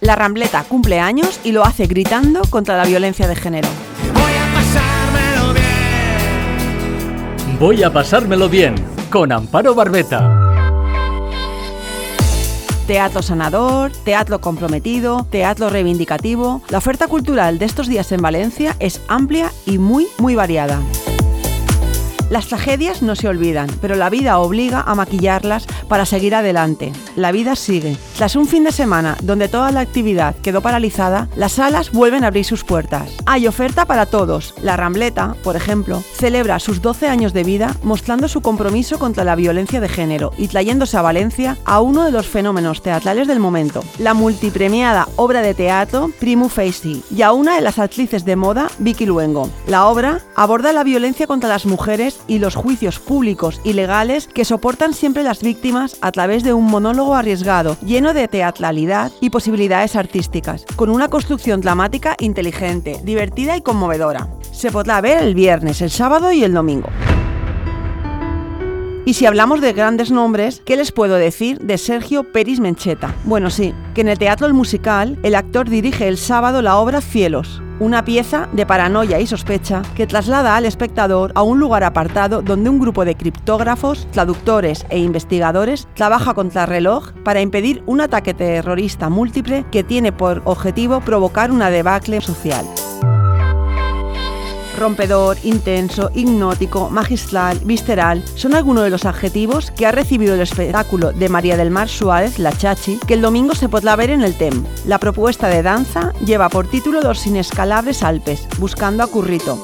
La Rambleta cumple años y lo hace gritando contra la violencia de género. Voy a pasármelo bien. Voy a pasármelo bien con Amparo Barbeta. Teatro sanador, teatro comprometido, teatro reivindicativo. La oferta cultural de estos días en Valencia es amplia y muy, muy variada. Las tragedias no se olvidan, pero la vida obliga a maquillarlas para seguir adelante. La vida sigue. Tras un fin de semana donde toda la actividad quedó paralizada, las salas vuelven a abrir sus puertas. Hay oferta para todos. La Rambleta, por ejemplo, celebra sus 12 años de vida mostrando su compromiso contra la violencia de género y trayéndose a Valencia a uno de los fenómenos teatrales del momento, la multipremiada obra de teatro Primu Facie y a una de las actrices de moda Vicky Luengo. La obra aborda la violencia contra las mujeres y los juicios públicos y legales que soportan siempre las víctimas a través de un monólogo arriesgado, lleno de teatralidad y posibilidades artísticas, con una construcción dramática inteligente, divertida y conmovedora. Se podrá ver el viernes, el sábado y el domingo. Y si hablamos de grandes nombres, ¿qué les puedo decir de Sergio Peris Mencheta? Bueno, sí, que en el Teatro El Musical, el actor dirige el sábado la obra Cielos, una pieza de paranoia y sospecha que traslada al espectador a un lugar apartado donde un grupo de criptógrafos, traductores e investigadores trabaja contra reloj para impedir un ataque terrorista múltiple que tiene por objetivo provocar una debacle social rompedor, intenso, hipnótico, magistral, visceral, son algunos de los adjetivos que ha recibido el espectáculo de María del Mar Suárez, La Chachi, que el domingo se podrá ver en el TEM. La propuesta de danza lleva por título Los inescalables Alpes, buscando a Currito.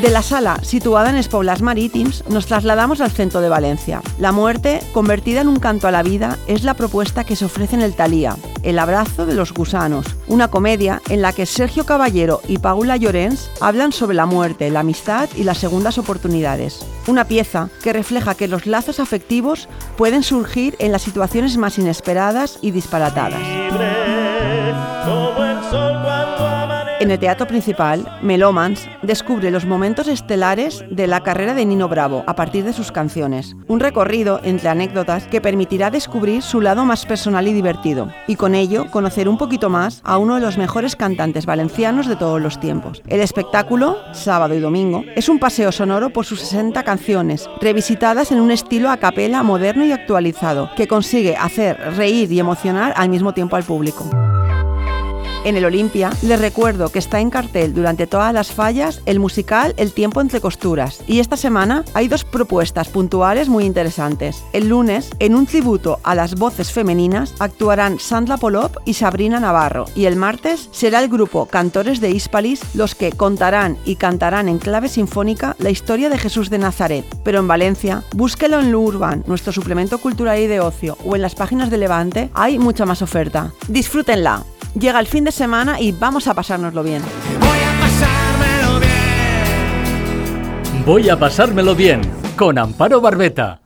De la sala, situada en Espoblas Marítims, nos trasladamos al centro de Valencia. La muerte, convertida en un canto a la vida, es la propuesta que se ofrece en el Talía, El abrazo de los gusanos, una comedia en la que Sergio Caballero y Paula Llorens hablan sobre la muerte, la amistad y las segundas oportunidades. Una pieza que refleja que los lazos afectivos pueden surgir en las situaciones más inesperadas y disparatadas. En el teatro principal, Melomans descubre los momentos estelares de la carrera de Nino Bravo a partir de sus canciones. Un recorrido entre anécdotas que permitirá descubrir su lado más personal y divertido, y con ello conocer un poquito más a uno de los mejores cantantes valencianos de todos los tiempos. El espectáculo, sábado y domingo, es un paseo sonoro por sus 60 canciones, revisitadas en un estilo a capela moderno y actualizado, que consigue hacer reír y emocionar al mismo tiempo al público. En el Olimpia les recuerdo que está en cartel durante todas las fallas el musical El tiempo entre costuras y esta semana hay dos propuestas puntuales muy interesantes. El lunes, en un tributo a las voces femeninas, actuarán Sandra Polop y Sabrina Navarro y el martes será el grupo Cantores de Hispalis los que contarán y cantarán en clave sinfónica la historia de Jesús de Nazaret. Pero en Valencia, búsquelo en Lo Urban, nuestro suplemento cultural y de ocio, o en las páginas de Levante, hay mucha más oferta. Disfrútenla. Llega el fin de semana y vamos a pasárnoslo bien. Voy a pasármelo bien. Voy a pasármelo bien con Amparo Barbeta.